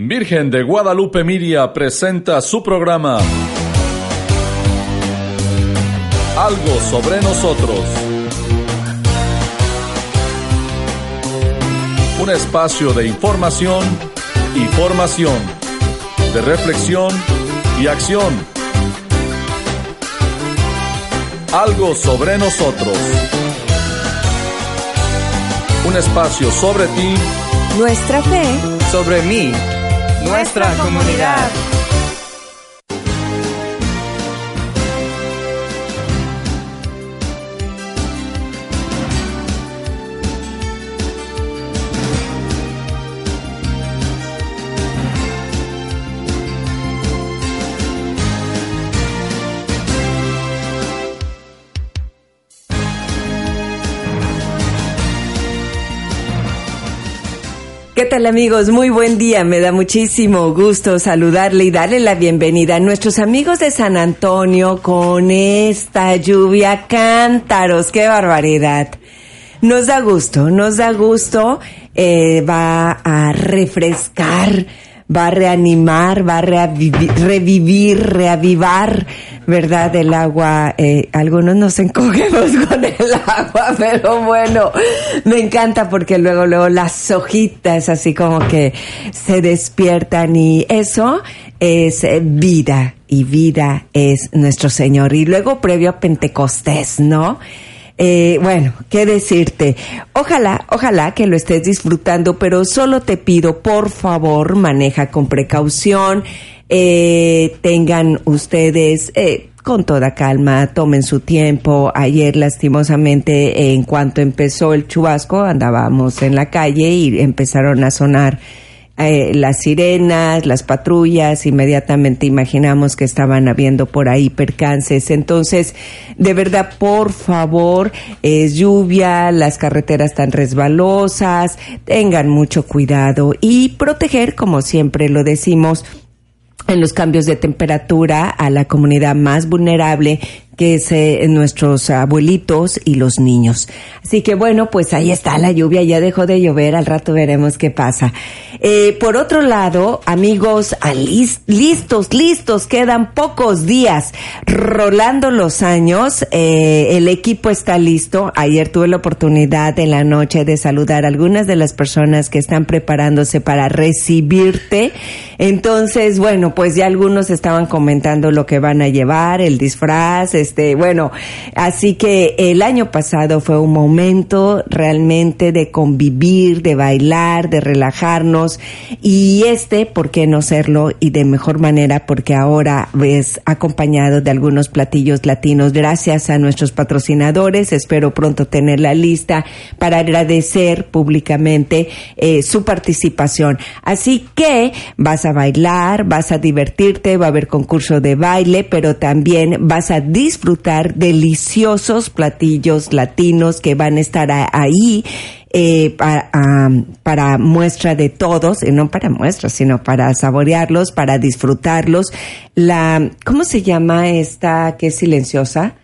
Virgen de Guadalupe Miria presenta su programa Algo sobre nosotros. Un espacio de información y formación, de reflexión y acción. Algo sobre nosotros. Un espacio sobre ti. Nuestra fe. Sobre mí nuestra comunidad. ¿Qué tal amigos? Muy buen día. Me da muchísimo gusto saludarle y darle la bienvenida a nuestros amigos de San Antonio con esta lluvia cántaros. ¡Qué barbaridad! Nos da gusto, nos da gusto. Eh, va a refrescar va a reanimar, va a revivir, reavivar, ¿verdad? El agua, eh, algunos nos encogemos con el agua, pero bueno, me encanta porque luego, luego las hojitas así como que se despiertan y eso es vida y vida es nuestro Señor. Y luego previo a Pentecostés, ¿no? Eh, bueno, ¿qué decirte? Ojalá, ojalá que lo estés disfrutando, pero solo te pido, por favor, maneja con precaución, eh, tengan ustedes eh, con toda calma, tomen su tiempo. Ayer, lastimosamente, en cuanto empezó el chubasco, andábamos en la calle y empezaron a sonar eh, las sirenas, las patrullas, inmediatamente imaginamos que estaban habiendo por ahí percances. Entonces, de verdad, por favor, es lluvia, las carreteras están resbalosas, tengan mucho cuidado y proteger, como siempre lo decimos, en los cambios de temperatura a la comunidad más vulnerable que es eh, nuestros abuelitos y los niños. Así que bueno, pues ahí está la lluvia, ya dejó de llover, al rato veremos qué pasa. Eh, por otro lado, amigos, listos, listos, quedan pocos días, rolando los años, eh, el equipo está listo. Ayer tuve la oportunidad en la noche de saludar a algunas de las personas que están preparándose para recibirte. Entonces, bueno, pues ya algunos estaban comentando lo que van a llevar, el disfraz, este, bueno, así que el año pasado fue un momento realmente de convivir, de bailar, de relajarnos y este, ¿por qué no serlo? Y de mejor manera porque ahora es acompañado de algunos platillos latinos. Gracias a nuestros patrocinadores, espero pronto tener la lista para agradecer públicamente eh, su participación. Así que vas a bailar, vas a divertirte, va a haber concurso de baile, pero también vas a disfrutar disfrutar deliciosos platillos latinos que van a estar ahí eh, para, muestra de todos, y no para muestra, sino para saborearlos, para disfrutarlos. La, ¿cómo se llama esta que es silenciosa?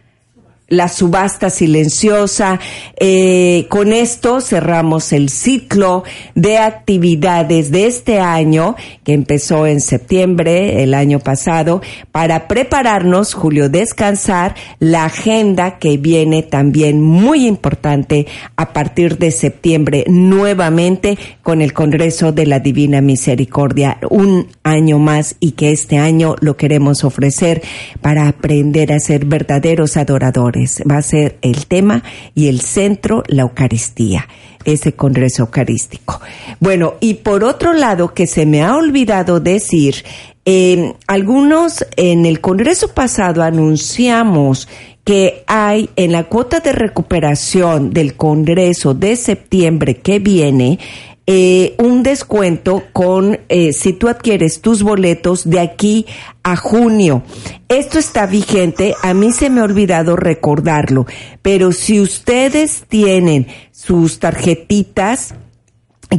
La subasta silenciosa. Eh, con esto cerramos el ciclo de actividades de este año, que empezó en septiembre el año pasado, para prepararnos, Julio, descansar, la agenda que viene también muy importante a partir de septiembre nuevamente con el Congreso de la Divina Misericordia. Un año más y que este año lo queremos ofrecer para aprender a ser verdaderos adoradores Va a ser el tema y el centro, la Eucaristía, ese Congreso Eucarístico. Bueno, y por otro lado, que se me ha olvidado decir, eh, algunos en el Congreso pasado anunciamos que hay en la cuota de recuperación del Congreso de septiembre que viene, eh, un descuento con eh, si tú adquieres tus boletos de aquí a junio. Esto está vigente, a mí se me ha olvidado recordarlo, pero si ustedes tienen sus tarjetitas,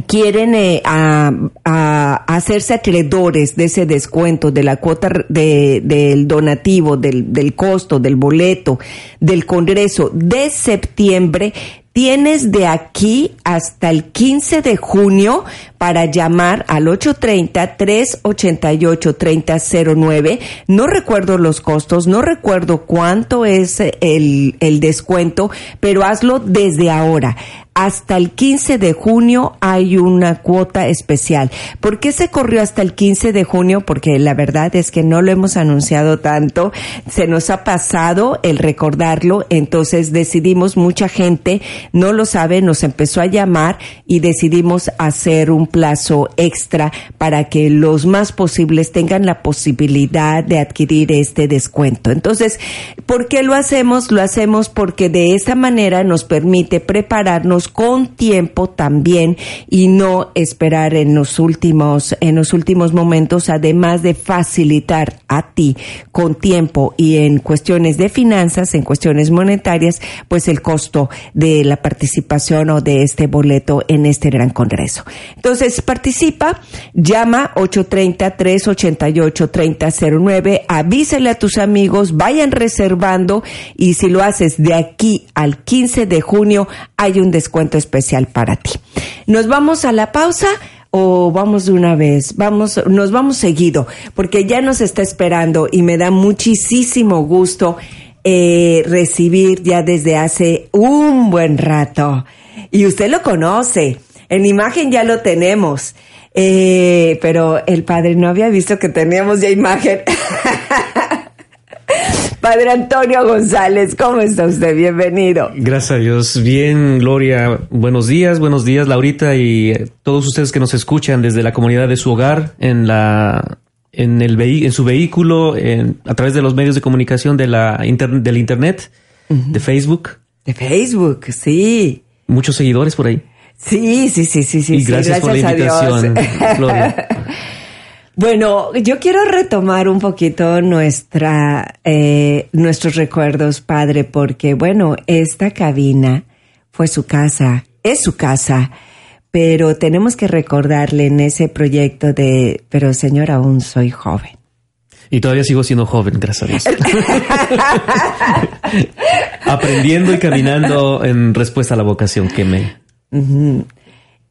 quieren eh, hacerse acreedores de ese descuento, de la cuota de, del donativo, del costo, del boleto, del Congreso de septiembre, tienes de aquí hasta el 15 de junio para llamar al 830-388-3009. No recuerdo los costos, no recuerdo cuánto es el, el descuento, pero hazlo desde ahora hasta el 15 de junio hay una cuota especial. ¿Por qué se corrió hasta el 15 de junio? Porque la verdad es que no lo hemos anunciado tanto. Se nos ha pasado el recordarlo. Entonces decidimos, mucha gente no lo sabe, nos empezó a llamar y decidimos hacer un plazo extra para que los más posibles tengan la posibilidad de adquirir este descuento. Entonces, ¿por qué lo hacemos? Lo hacemos porque de esta manera nos permite prepararnos con tiempo también y no esperar en los últimos, en los últimos momentos, además de facilitar a ti con tiempo y en cuestiones de finanzas, en cuestiones monetarias, pues el costo de la participación o de este boleto en este gran congreso. Entonces, participa, llama 830-388-3009, avísale a tus amigos, vayan reservando y si lo haces de aquí al 15 de junio, hay un descuento cuento especial para ti. Nos vamos a la pausa o vamos de una vez, vamos, nos vamos seguido, porque ya nos está esperando y me da muchísimo gusto eh, recibir ya desde hace un buen rato. Y usted lo conoce, en imagen ya lo tenemos. Eh, pero el padre no había visto que teníamos ya imagen. Padre Antonio González, ¿cómo está usted? Bienvenido. Gracias a Dios. Bien, Gloria. Buenos días, buenos días, Laurita, y todos ustedes que nos escuchan desde la comunidad de su hogar, en la en el en su vehículo, en, a través de los medios de comunicación de la del internet, de Facebook. De Facebook, sí. Muchos seguidores por ahí. Sí, sí, sí, sí, sí. Y gracias, por la invitación, Gloria. Bueno, yo quiero retomar un poquito nuestra, eh, nuestros recuerdos, padre, porque bueno, esta cabina fue su casa, es su casa, pero tenemos que recordarle en ese proyecto de, pero señor, aún soy joven. Y todavía sigo siendo joven, gracias a Dios. Aprendiendo y caminando en respuesta a la vocación que me...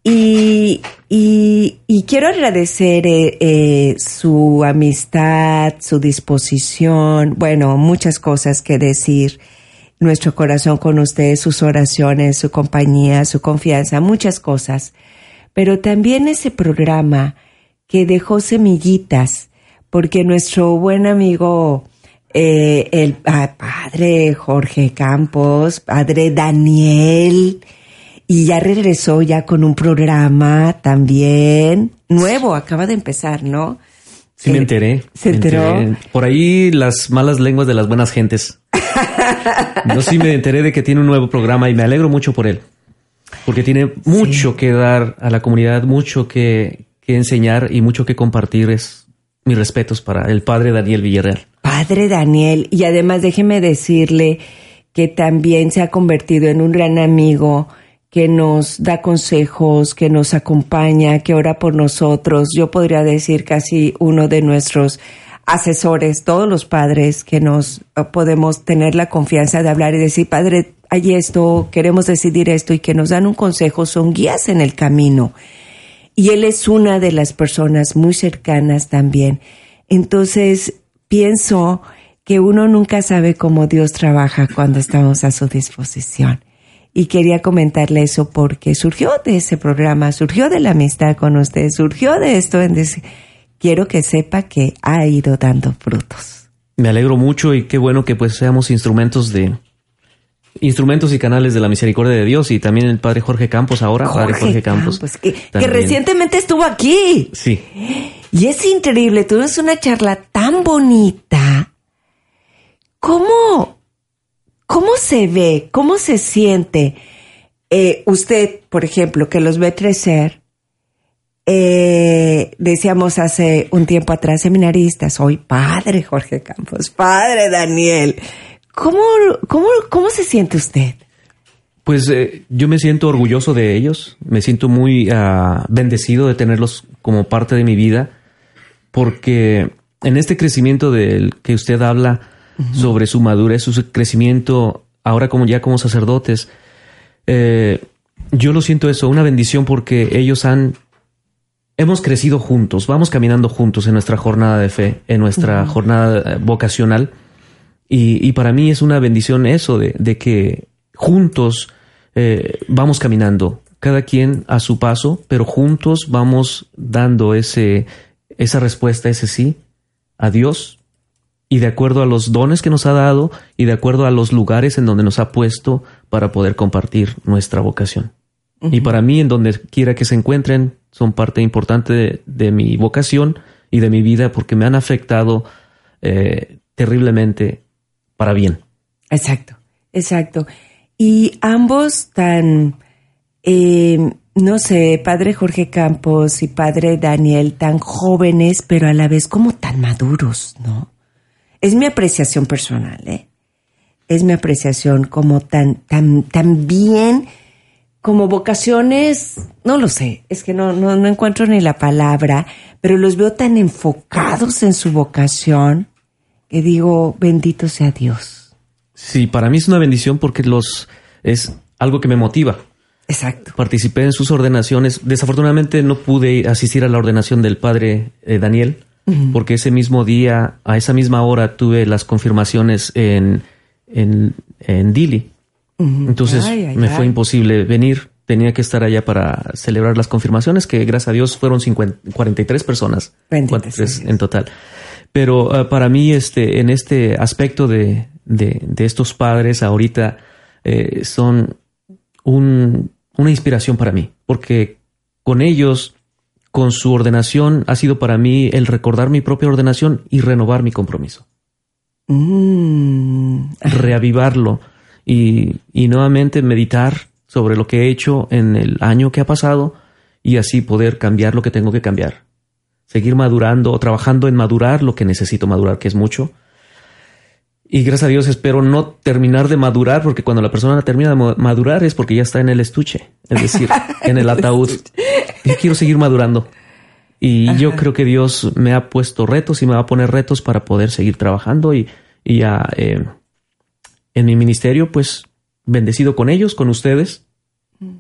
Y, y, y quiero agradecer eh, eh, su amistad, su disposición, bueno, muchas cosas que decir. Nuestro corazón con usted, sus oraciones, su compañía, su confianza, muchas cosas. Pero también ese programa que dejó semillitas, porque nuestro buen amigo, eh, el ah, padre Jorge Campos, padre Daniel, y ya regresó ya con un programa también nuevo, acaba de empezar, ¿no? Sí, me enteré. ¿Se enteró? Por ahí las malas lenguas de las buenas gentes. Yo sí me enteré de que tiene un nuevo programa y me alegro mucho por él. Porque tiene mucho que dar a la comunidad, mucho que, que enseñar y mucho que compartir. Es mis respetos para el padre Daniel Villarreal. Padre Daniel. Y además déjeme decirle que también se ha convertido en un gran amigo que nos da consejos, que nos acompaña, que ora por nosotros. Yo podría decir casi uno de nuestros asesores, todos los padres que nos eh, podemos tener la confianza de hablar y decir, padre, hay esto, queremos decidir esto y que nos dan un consejo, son guías en el camino. Y él es una de las personas muy cercanas también. Entonces, pienso que uno nunca sabe cómo Dios trabaja cuando estamos a su disposición y quería comentarle eso porque surgió de ese programa, surgió de la amistad con usted, surgió de esto. En quiero que sepa que ha ido dando frutos. Me alegro mucho y qué bueno que pues seamos instrumentos de instrumentos y canales de la misericordia de Dios y también el padre Jorge Campos ahora, padre Jorge Campos, que, que, recientemente estuvo aquí. Sí. Y es increíble, tuvimos una charla tan bonita. ¿Cómo ¿Cómo se ve, cómo se siente eh, usted, por ejemplo, que los ve crecer? Eh, decíamos hace un tiempo atrás, seminaristas, soy padre Jorge Campos, padre Daniel. ¿Cómo, cómo, cómo se siente usted? Pues eh, yo me siento orgulloso de ellos, me siento muy ah, bendecido de tenerlos como parte de mi vida, porque en este crecimiento del que usted habla, sobre su madurez, su crecimiento, ahora como ya como sacerdotes. Eh, yo lo siento eso, una bendición porque ellos han hemos crecido juntos, vamos caminando juntos en nuestra jornada de fe, en nuestra jornada eh, vocacional. Y, para mí es una bendición eso de, que juntos eh, vamos caminando, cada quien a su paso, pero juntos vamos dando ese, esa respuesta, ese sí, a Dios y de acuerdo a los dones que nos ha dado y de acuerdo a los lugares en donde nos ha puesto para poder compartir nuestra vocación. Y para mí, en donde quiera que se encuentren, son parte importante de, mi vocación y de mi vida porque me han afectado eh, terriblemente para bien. Exacto, exacto. Y ambos tan, eh, no sé, padre Jorge Campos y padre Daniel, tan jóvenes, pero a la vez como tan maduros, ¿no? Es mi apreciación personal, ¿eh? Es mi apreciación como tan, tan, tan bien como vocaciones, no lo sé, es que no, no, no encuentro ni la palabra, pero los veo tan enfocados en su vocación que digo, bendito sea Dios. Sí, para mí es una bendición porque los es algo que me motiva. Exacto. Participé en sus ordenaciones. Desafortunadamente no pude asistir a la ordenación del padre eh, Daniel, porque ese mismo día, a esa misma hora, tuve las confirmaciones en, en, en Dili. Entonces me fue imposible venir. Tenía que estar allá para celebrar las confirmaciones, que gracias a Dios fueron 43 personas en total. Pero ah, para mí, este, en este aspecto de, de, estos padres ahorita, eh, son un, una inspiración para mí, porque con ellos, con su ordenación, ha sido para mí el recordar mi propia ordenación y renovar mi compromiso. Mm. Reavivarlo y, y nuevamente meditar sobre lo que he hecho en el año que ha pasado y así poder cambiar lo que tengo que cambiar. Seguir madurando o trabajando en madurar lo que necesito madurar, que es mucho. Y gracias a Dios espero no terminar de madurar, porque cuando la persona termina de madurar es porque ya está en el estuche, es decir, en el ataúd. Yo quiero seguir madurando. Y yo creo que Dios me ha puesto retos y me va a poner retos para poder seguir trabajando y, y ya eh, en mi ministerio, pues bendecido con ellos, con ustedes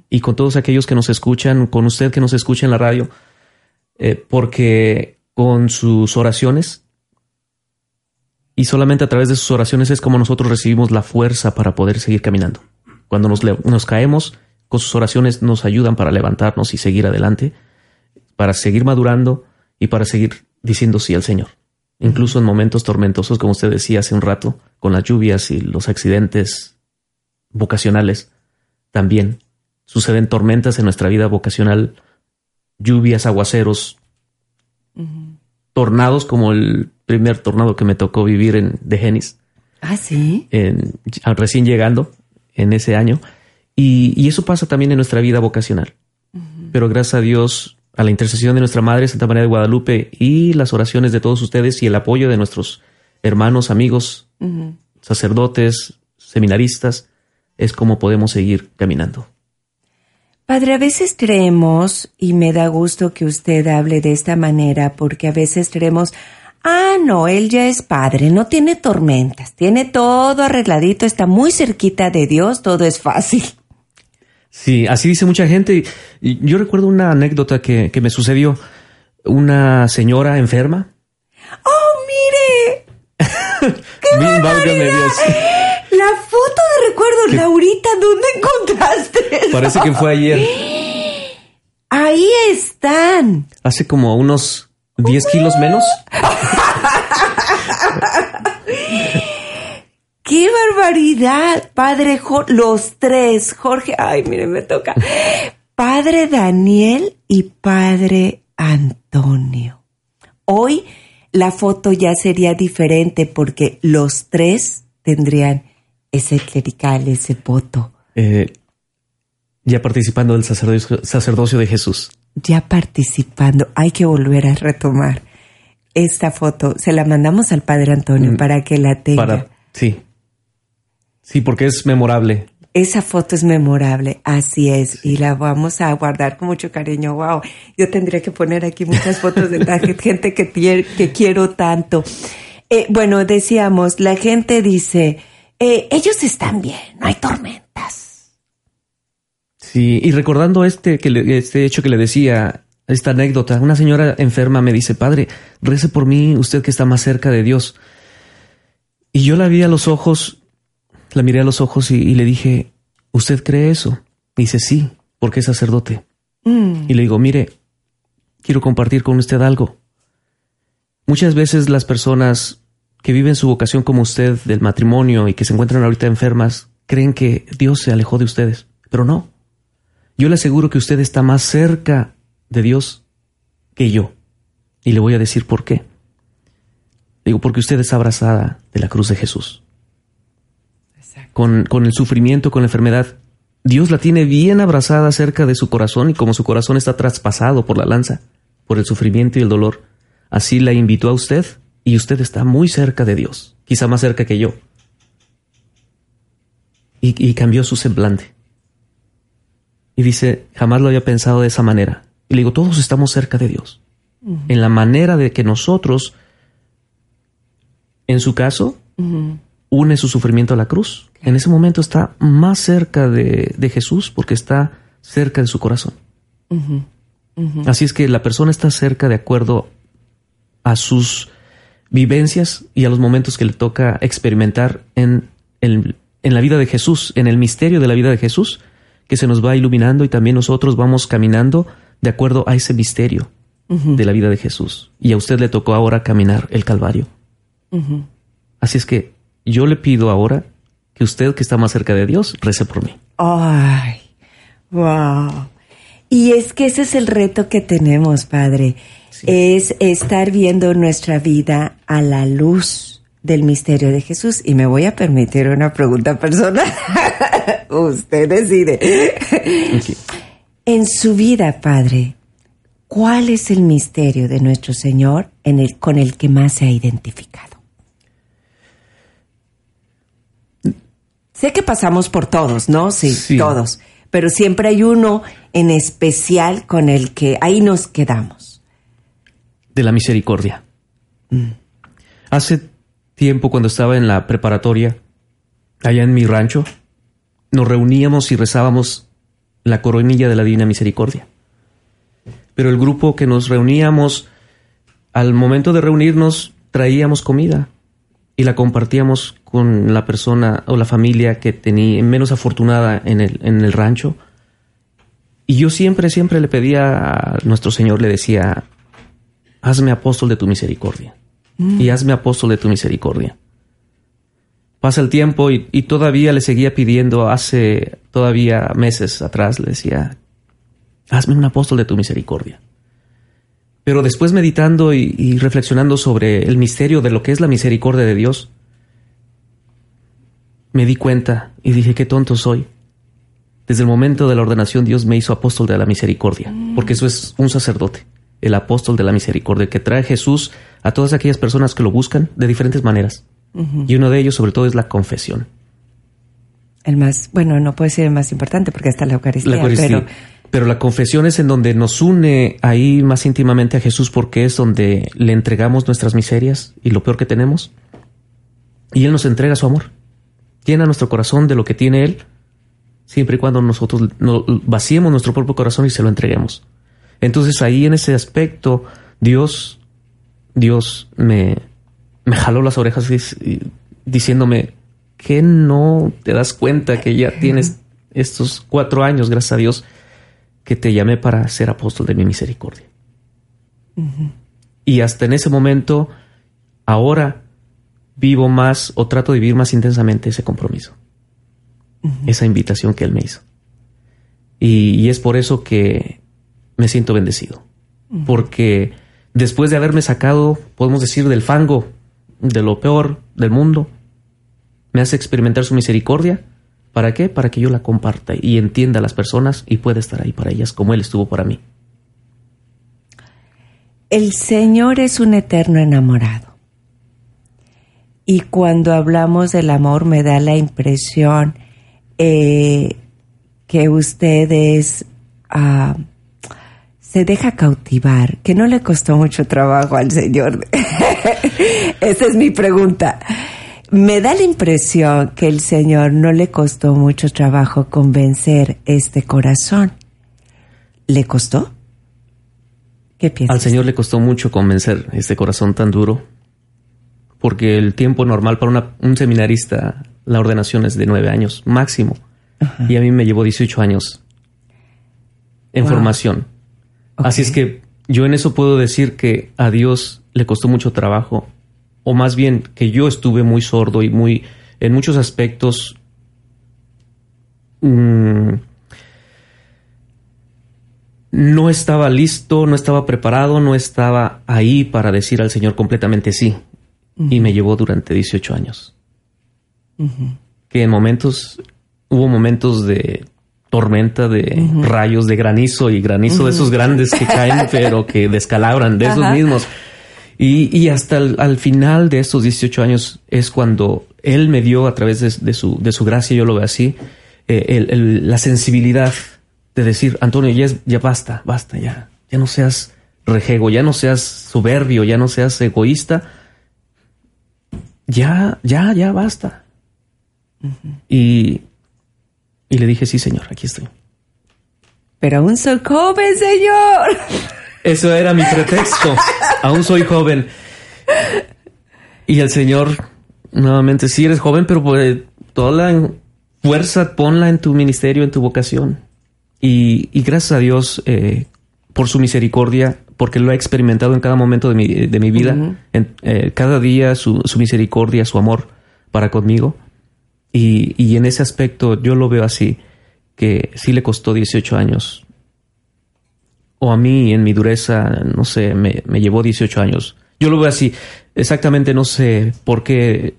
y con todos aquellos que nos escuchan, con usted que nos escucha en la radio, eh, porque con sus oraciones y solamente a través de sus oraciones es como nosotros recibimos la fuerza para poder seguir caminando. Cuando nos, nos caemos, con sus oraciones nos ayudan para levantarnos y seguir adelante, para seguir madurando y para seguir diciendo sí al Señor incluso en momentos tormentosos, como usted decía hace un rato, con las lluvias y los accidentes vocacionales, también suceden tormentas en nuestra vida vocacional, lluvias, aguaceros, tornados como el primer tornado que me tocó vivir en de Genis. Ah, sí. recién llegando en ese año. Y, eso pasa también en nuestra vida vocacional. Pero gracias a Dios a la intercesión de nuestra Madre Santa María de Guadalupe y las oraciones de todos ustedes y el apoyo de nuestros hermanos, amigos, sacerdotes, seminaristas, es como podemos seguir caminando. Padre, a veces creemos, y me da gusto que usted hable de esta manera, porque a veces creemos, ah, no, él ya es padre, no tiene tormentas, tiene todo arregladito, está muy cerquita de Dios, todo es fácil. Sí, así dice mucha gente. Yo recuerdo una anécdota que, me sucedió. Una señora enferma. ¡Oh, mire! ¡Qué Dios! La foto de recuerdo, Laurita, ¿dónde encontraste? Parece que fue ayer. Ahí están. Hace como unos 10 kilos menos. ¡Qué barbaridad! Padre Jorge, los tres, Jorge, ay, mire, me toca. Padre Daniel y Padre Antonio. Hoy la foto ya sería diferente porque los tres tendrían ese clerical, ese voto. Eh, ya participando del sacerdocio, de Jesús. Ya participando. Hay que volver a retomar esta foto. Se la mandamos al Padre Antonio mm. para que la tenga. Para, sí. Sí, porque es memorable. Esa foto es memorable, así es, y la vamos a guardar con mucho cariño. Wow, yo tendría que poner aquí muchas fotos de la gente que, que quiero tanto. Eh, bueno, decíamos, la gente dice, eh, ellos están bien, no hay tormentas. Sí, y recordando este, que este hecho que le decía, esta anécdota. Una señora enferma me dice, Padre, rece por mí, usted que está más cerca de Dios. Y yo la vi a los ojos, la miré a los ojos y, le dije, ¿usted cree eso? dice, sí, porque es sacerdote. Mm. Y le digo, mire, quiero compartir con usted algo. Muchas veces las personas que viven su vocación como usted del matrimonio y que se encuentran ahorita enfermas, creen que Dios se alejó de ustedes, pero no. Yo le aseguro que usted está más cerca de Dios que yo. Y le voy a decir por qué. Digo, porque usted es abrazada de la cruz de Jesús. Con, con el sufrimiento, con la enfermedad. Dios la tiene bien abrazada cerca de su corazón y como su corazón está traspasado por la lanza, por el sufrimiento y el dolor, así la invitó a usted y usted está muy cerca de Dios, quizá más cerca que yo. Y, y cambió su semblante. Y dice, jamás lo había pensado de esa manera. Y le digo, todos estamos cerca de Dios. En la manera de que nosotros, en su caso, une su sufrimiento a la cruz. En ese momento está más cerca de, Jesús porque está cerca de su corazón. Así es que la persona está cerca de acuerdo a sus vivencias y a los momentos que le toca experimentar en, en la vida de Jesús, en el misterio de la vida de Jesús, que se nos va iluminando y también nosotros vamos caminando de acuerdo a ese misterio de la vida de Jesús. Y a usted le tocó ahora caminar el Calvario. Así es que yo le pido ahora que usted que está más cerca de Dios rece por mí. Ay, wow. Y es que ese es el reto que tenemos, Padre. Es estar viendo nuestra vida a la luz del misterio de Jesús. Y me voy a permitir una pregunta personal. Usted decide. En su vida, Padre, ¿cuál es el misterio de nuestro Señor en el, con el que más se ha identificado? Sé que pasamos por todos, ¿no? Sí, todos. Pero siempre hay uno en especial con el que ahí nos quedamos. De la misericordia. Mm. Hace tiempo, cuando estaba en la preparatoria, allá en mi rancho, nos reuníamos y rezábamos la coronilla de la Divina Misericordia. Pero el grupo que nos reuníamos, al momento de reunirnos, traíamos comida y la compartíamos con la persona o la familia que tenía menos afortunada en el, en el rancho. Y yo siempre, siempre le pedía a nuestro Señor, le decía, hazme apóstol de tu misericordia. Mm. Y hazme apóstol de tu misericordia. Pasa el tiempo y, todavía le seguía pidiendo, hace todavía meses atrás, le decía, hazme un apóstol de tu misericordia. Pero después meditando y, reflexionando sobre el misterio de lo que es la misericordia de Dios, me di cuenta y dije, qué tonto soy. Desde el momento de la ordenación Dios me hizo apóstol de la misericordia, porque eso es un sacerdote, el apóstol de la misericordia, que trae Jesús a todas aquellas personas que lo buscan de diferentes maneras. Y uno de ellos, sobre todo, es la confesión. El más, bueno, no puede ser el más importante porque está la Eucaristía. Pero... pero la confesión es en donde nos une ahí más íntimamente a Jesús porque es donde le entregamos nuestras miserias y lo peor que tenemos. Y Él nos entrega su amor. Llena nuestro corazón de lo que tiene Él, siempre y cuando nosotros vaciemos nuestro propio corazón y se lo entreguemos. Entonces ahí en ese aspecto, Dios, Dios me, me jaló las orejas diciéndome que no te das cuenta que ya tienes estos cuatro años, gracias a Dios, que te llamé para ser apóstol de mi misericordia. Y hasta en ese momento, ahora vivo más o trato de vivir más intensamente ese compromiso, esa invitación que Él me hizo. Y, es por eso que me siento bendecido, porque después de haberme sacado, podemos decir, del fango de lo peor del mundo, me hace experimentar su misericordia. ¿Para qué? Para que yo la comparta y entienda a las personas y pueda estar ahí para ellas como Él estuvo para mí. El Señor es un eterno enamorado. Y cuando hablamos del amor me da la impresión eh, que usted es... Ah, se deja cautivar, que no le costó mucho trabajo al Señor. Esa es mi pregunta. Me da la impresión que el Señor no le costó mucho trabajo convencer este corazón. ¿Le costó? ¿Qué piensas? Al Señor le costó mucho convencer este corazón tan duro, porque el tiempo normal para una- un seminarista, la ordenación es de nueve años máximo, y a mí me llevó 18 años en Wow. formación. Así es que yo en eso puedo decir que a Dios le costó mucho trabajo, o más bien que yo estuve muy sordo y muy, en muchos aspectos, mm, no estaba listo, no estaba preparado, no estaba ahí para decir al Señor completamente sí. Y me llevó durante 18 años. Que en momentos, hubo momentos de tormenta, de rayos, de granizo y granizo de esos grandes que caen, pero que descalabran, de esos mismos. Y, y hasta el, al final de estos 18 años es cuando Él me dio a través de, de su, de su gracia, yo lo veo así, eh, el- el- la sensibilidad de decir, Antonio, ya, es- ya basta, basta, ya, ya no seas rejego, ya no seas soberbio, ya no seas egoísta, ya, ya, ya basta. y, y le dije, sí, señor, aquí estoy. Pero aún soy joven, señor. Eso era mi pretexto. Aún soy joven. Y el Señor, nuevamente, sí eres joven, pero pues, toda la fuerza ponla en tu ministerio, en tu vocación. Y, y gracias a Dios eh, por su misericordia, porque lo he experimentado en cada momento de mi, de mi vida, en, eh, cada día su, su misericordia, su amor para conmigo. Y, y en ese aspecto yo lo veo así, que sí le costó 18 años o a mí en mi dureza, no sé, me, me llevó 18 años. Yo lo veo así. Exactamente no sé por qué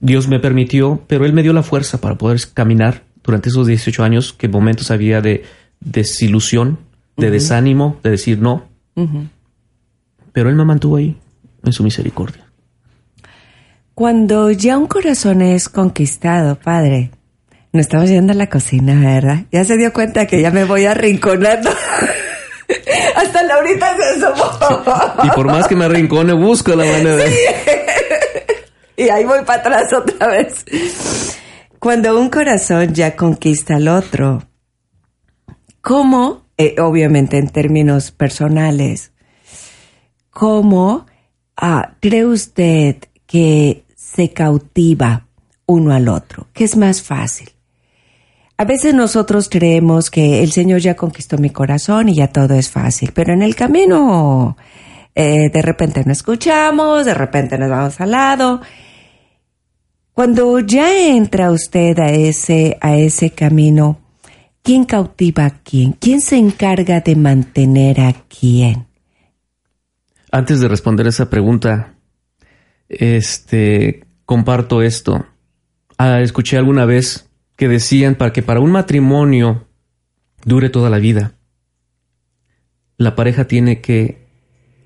Dios me permitió, pero Él me dio la fuerza para poder caminar durante esos 18 años, que momentos había de desilusión, de desánimo, de decir no. Pero Él me mantuvo ahí, en su misericordia. Cuando ya un corazón es conquistado, padre, no estamos yendo a la cocina, ¿verdad? Ya se dio cuenta que ya me voy arrinconando. Hasta Laurita se asomó. Y por más que me arrincone, busco la manera de... Y ahí voy para atrás otra vez. Cuando un corazón ya conquista al otro, ¿cómo, eh, obviamente en términos personales, cómo ah, cree usted que se cautiva uno al otro? ¿Qué es más fácil? A veces nosotros creemos que el Señor ya conquistó mi corazón y ya todo es fácil, pero en el camino eh, de repente no escuchamos, de repente nos vamos al lado. Cuando ya entra usted a ese, a ese camino, ¿quién cautiva a quién? ¿Quién se encarga de mantener a quién? Antes de responder esa pregunta, este, comparto esto. Ah, escuché alguna vez que decían para que para un matrimonio dure toda la vida, la pareja tiene que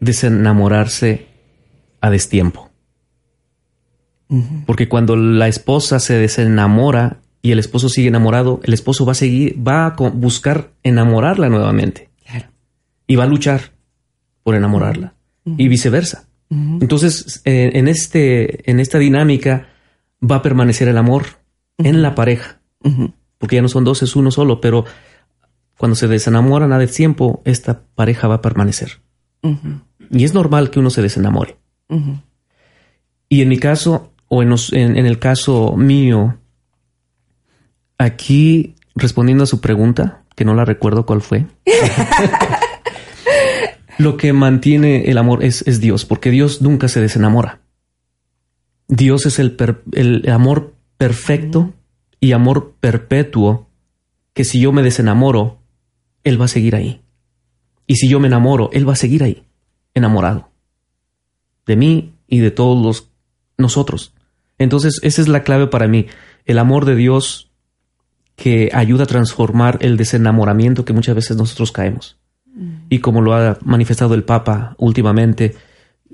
desenamorarse a destiempo. Porque cuando la esposa se desenamora y el esposo sigue enamorado, el esposo va a seguir, va a buscar enamorarla nuevamente Claro. y va a luchar por enamorarla y viceversa. Entonces, eh, en este, en esta dinámica va a permanecer el amor en la pareja, porque ya no son dos, es uno solo, pero cuando se desenamoran a tiempo, esta pareja va a permanecer. Y es normal que uno se desenamore. Y en mi caso, o en, los- en- en el caso mío, aquí respondiendo a su pregunta, que no la recuerdo cuál fue. Lo que mantiene el amor es, es Dios, porque Dios nunca se desenamora. Dios es el, per- el amor perfecto y amor perpetuo, que si yo me desenamoro, Él va a seguir ahí. Y si yo me enamoro, Él va a seguir ahí, enamorado. De mí y de todos los nosotros. Entonces, esa es la clave para mí. El amor de Dios que ayuda a transformar el desenamoramiento que muchas veces nosotros caemos. Y como lo ha manifestado el Papa últimamente,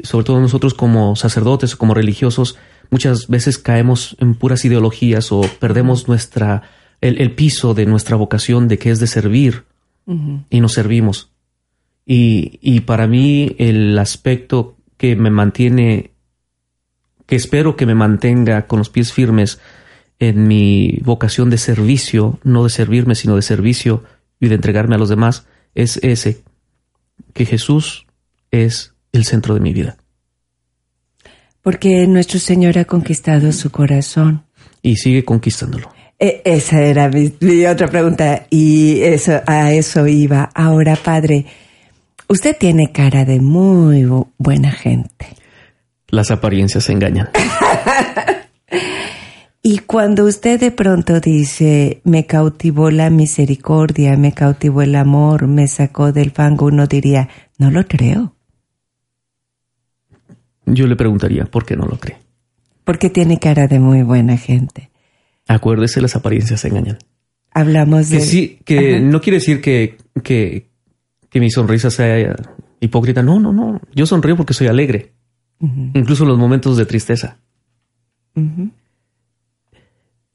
sobre todo nosotros como sacerdotes o como religiosos, muchas veces caemos en puras ideologías o perdemos nuestra el, el piso de nuestra vocación de que es de servir y nos servimos. Y, y para mí el aspecto que me mantiene, que espero que me mantenga con los pies firmes en mi vocación de servicio, no de servirme, sino de servicio y de entregarme a los demás, es ese, que Jesús es el centro de mi vida. Porque nuestro Señor ha conquistado su corazón. Y sigue conquistándolo. E- esa era mi, mi otra pregunta y eso, a eso iba. Ahora, padre, usted tiene cara de muy bu- buena gente. Las apariencias engañan. Y cuando usted de pronto dice, me cautivó la misericordia, me cautivó el amor, me sacó del fango, uno diría, no lo creo. Yo le preguntaría, ¿por qué no lo cree? Porque tiene cara de muy buena gente. Acuérdese, las apariencias engañan. Hablamos Que de... sí, que Ajá. no quiere decir que, que, que mi sonrisa sea hipócrita. No, no, no. Yo sonrío porque soy alegre. Incluso en los momentos de tristeza.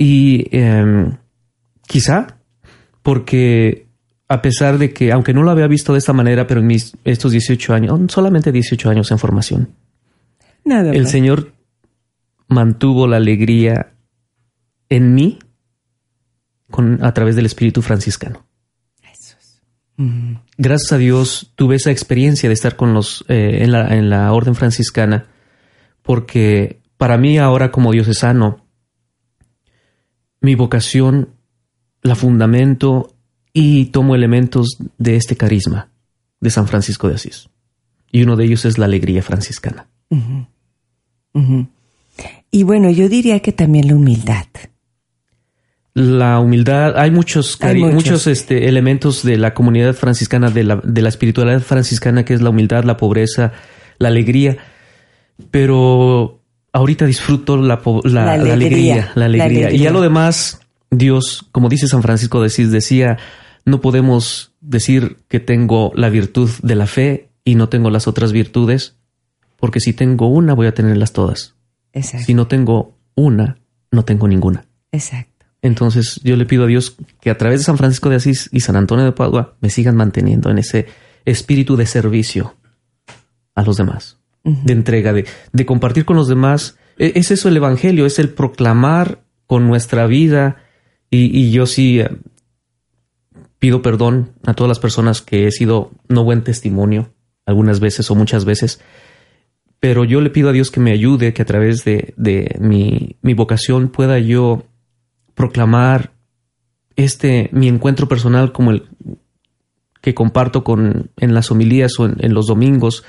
Y em, quizá porque a pesar de que, aunque no lo había visto de esta manera, pero en mis estos 18 años, solamente 18 años en formación, Nada el. Señor mantuvo la alegría en mí con, a través del espíritu franciscano. Gracias a Dios tuve esa experiencia de estar con los eh, en, la, en la orden franciscana, porque para mí ahora como diocesano, mi vocación la fundamento y tomo elementos de este carisma de San Francisco de Asís. Y uno de ellos es la alegría franciscana. Y bueno, yo diría que también la humildad. La humildad, hay muchos, Hay muchos, este, elementos de la comunidad franciscana, de la, de la espiritualidad franciscana, que es la humildad, la pobreza, la alegría. Pero ahorita disfruto la, la- La la alegría, la alegría. Y ya lo demás, Dios, como dice San Francisco de Asís, decía, no podemos decir que tengo la virtud de la fe y no tengo las otras virtudes, porque si tengo una voy a tenerlas todas. Exacto. Si no tengo una, no tengo ninguna. Exacto. Entonces yo le pido a Dios que a través de San Francisco de Asís y San Antonio de Padua me sigan manteniendo en ese espíritu de servicio a los demás, de entrega, de, de compartir con los demás. E- Es eso el Evangelio, es el proclamar con nuestra vida. Y, y yo sí eh, pido perdón a todas las personas que he sido no buen testimonio algunas veces o muchas veces, pero yo le pido a Dios que me ayude, que a través de, de mi, mi vocación pueda yo proclamar este mi encuentro personal como el que comparto con en las homilías o en, en los domingos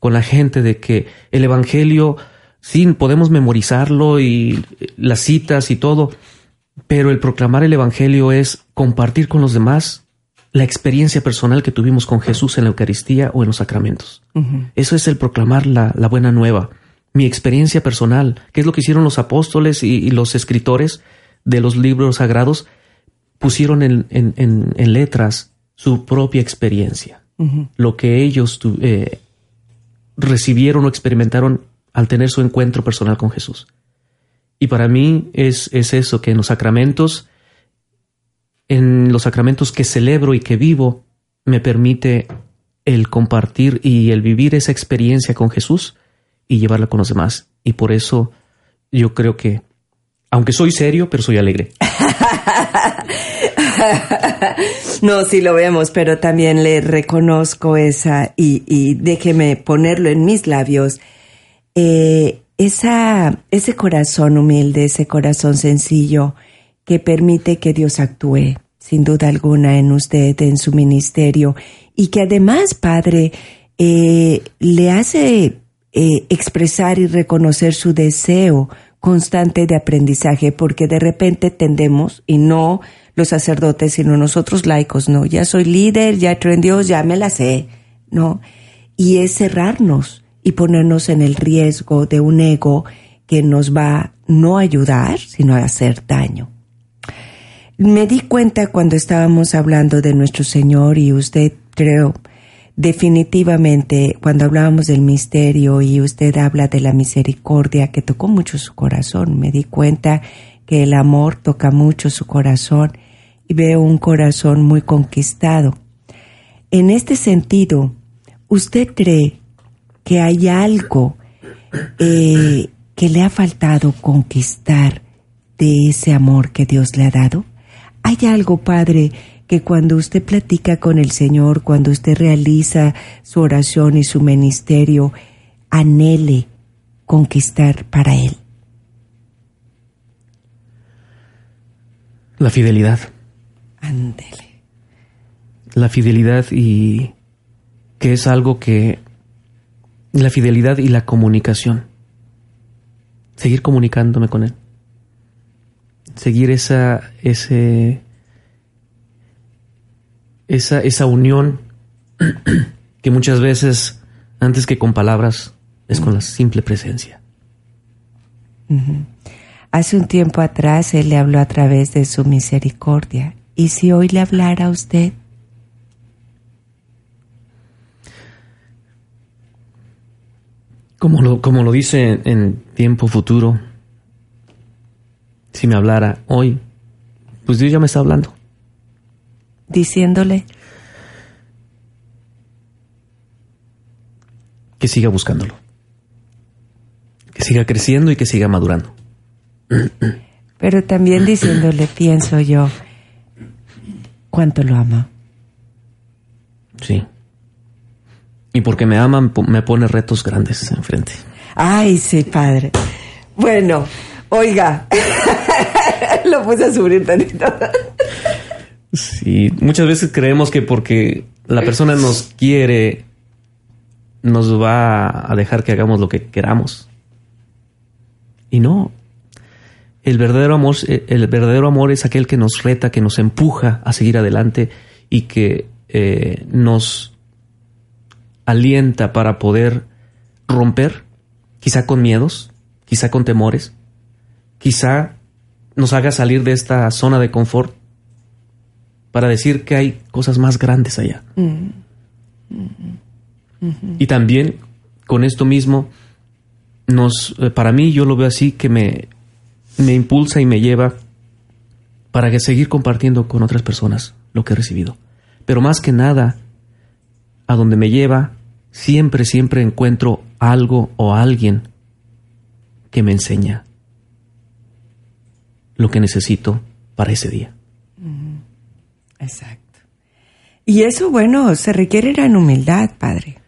con la gente de que el evangelio sí podemos memorizarlo y eh, las citas y todo, pero el proclamar el evangelio es compartir con los demás la experiencia personal que tuvimos con Jesús en la Eucaristía o en los sacramentos. Eso es el proclamar la, la buena nueva, mi experiencia personal, que es lo que hicieron los apóstoles y, y los escritores de los libros sagrados, pusieron en, en- en- en letras su propia experiencia, lo que ellos tu- eh, recibieron o experimentaron al tener su encuentro personal con Jesús. Y para mí es, es eso, que en los sacramentos, en los sacramentos que celebro y que vivo, me permite el compartir y el vivir esa experiencia con Jesús y llevarla con los demás. Y por eso yo creo que, aunque soy serio, pero soy alegre. No, sí lo vemos, pero también le reconozco esa y, déjeme ponerlo en mis labios. Eh, esa, ese corazón humilde, ese corazón sencillo que permite que Dios actúe, sin duda alguna, en usted, en su ministerio, y que además, Padre, eh, le hace eh, expresar y reconocer su deseo constante de aprendizaje, porque de repente tendemos, y no los sacerdotes, sino nosotros laicos, no, ya soy líder, ya creo en Dios, ya me la sé, no, y es cerrarnos y ponernos en el riesgo de un ego que nos va no ayudar, sino a hacer daño. Me di cuenta cuando estábamos hablando de nuestro Señor y usted creo definitivamente cuando hablábamos del misterio y usted habla de la misericordia que tocó mucho su corazón, me di cuenta que el amor toca mucho su corazón y veo un corazón muy conquistado. En este sentido, ¿usted cree que hay algo eh, que le ha faltado conquistar de ese amor que Dios le ha dado? ¿Hay algo, Padre, que cuando usted platica con el Señor, cuando usted realiza su oración y su ministerio, anhele conquistar para Él? La fidelidad. Ándele. La fidelidad y que es algo que la fidelidad y la comunicación. Seguir comunicándome con él. Seguir esa ese esa esa unión que muchas veces antes que con palabras es con la simple presencia. Hace un tiempo atrás Él le habló a través de su misericordia. ¿Y si hoy le hablara a usted? Como lo, como lo dice en tiempo futuro, si me hablara hoy, pues Dios ya me está hablando. Diciéndole, Que siga buscándolo. Que siga creciendo y que siga madurando. pero también diciéndole, pienso yo, cuánto lo ama. Sí. Y porque me ama, me po- me pone retos grandes enfrente. Ay, sí, padre. Bueno, oiga, lo puse a subir tantito. Sí, muchas veces creemos que porque la persona nos quiere, nos va a dejar que hagamos lo que queramos. Y no. El verdadero amor, el verdadero amor es aquel que nos reta, que nos empuja a seguir adelante y que eh, nos alienta para poder romper, quizá con miedos, quizá con temores, quizá nos haga salir de esta zona de confort para decir que hay cosas más grandes allá. Y también con esto mismo nos eh, para mí yo lo veo así que me me impulsa y me lleva para que seguir compartiendo con otras personas lo que he recibido. Pero más que nada a donde me lleva siempre siempre encuentro algo o alguien que me enseña lo que necesito para ese día. Exacto. Y eso, bueno, se requiere gran humildad, padre.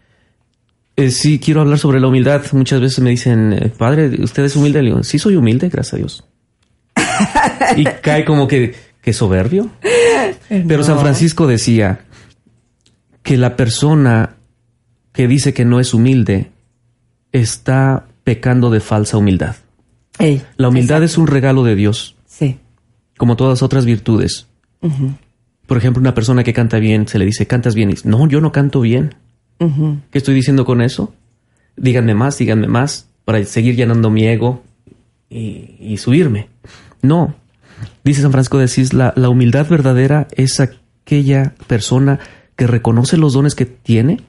Eh, sí, quiero hablar sobre la humildad. Muchas veces me dicen, eh, padre, ¿usted es humilde? Le digo, sí, soy humilde, gracias a Dios. y cae como que, que soberbio. Pero San Francisco decía que la persona que dice que no es humilde está pecando de falsa humildad. Ey, La humildad es un regalo de Dios, Sí. como todas otras virtudes. Por ejemplo, una persona que canta bien, se le dice, cantas bien. Y dice, no, yo no canto bien. ¿Qué estoy diciendo con eso? Díganme más, díganme más, para seguir llenando mi ego y, y subirme. No. Dice San Francisco de Asís, la, la humildad verdadera es aquella persona que reconoce los dones que tiene,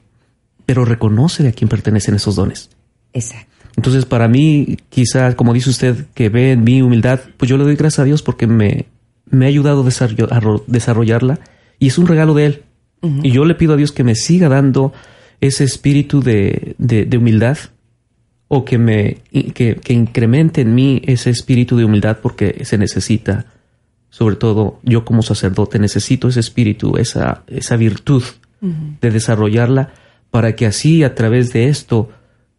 pero reconoce de a quién pertenecen esos dones. Exacto. Entonces, para mí, quizás, como dice usted, que ve en mi humildad, pues yo le doy gracias a Dios porque me, me ha ayudado a desarroll- a ro- desarrollarla y es un regalo de Él. Y yo le pido a Dios que me siga dando ese espíritu de, de- de humildad o que me que, que incremente en mí ese espíritu de humildad porque se necesita. Sobre todo yo como sacerdote necesito ese espíritu, esa, esa virtud de desarrollarla para que así a través de esto,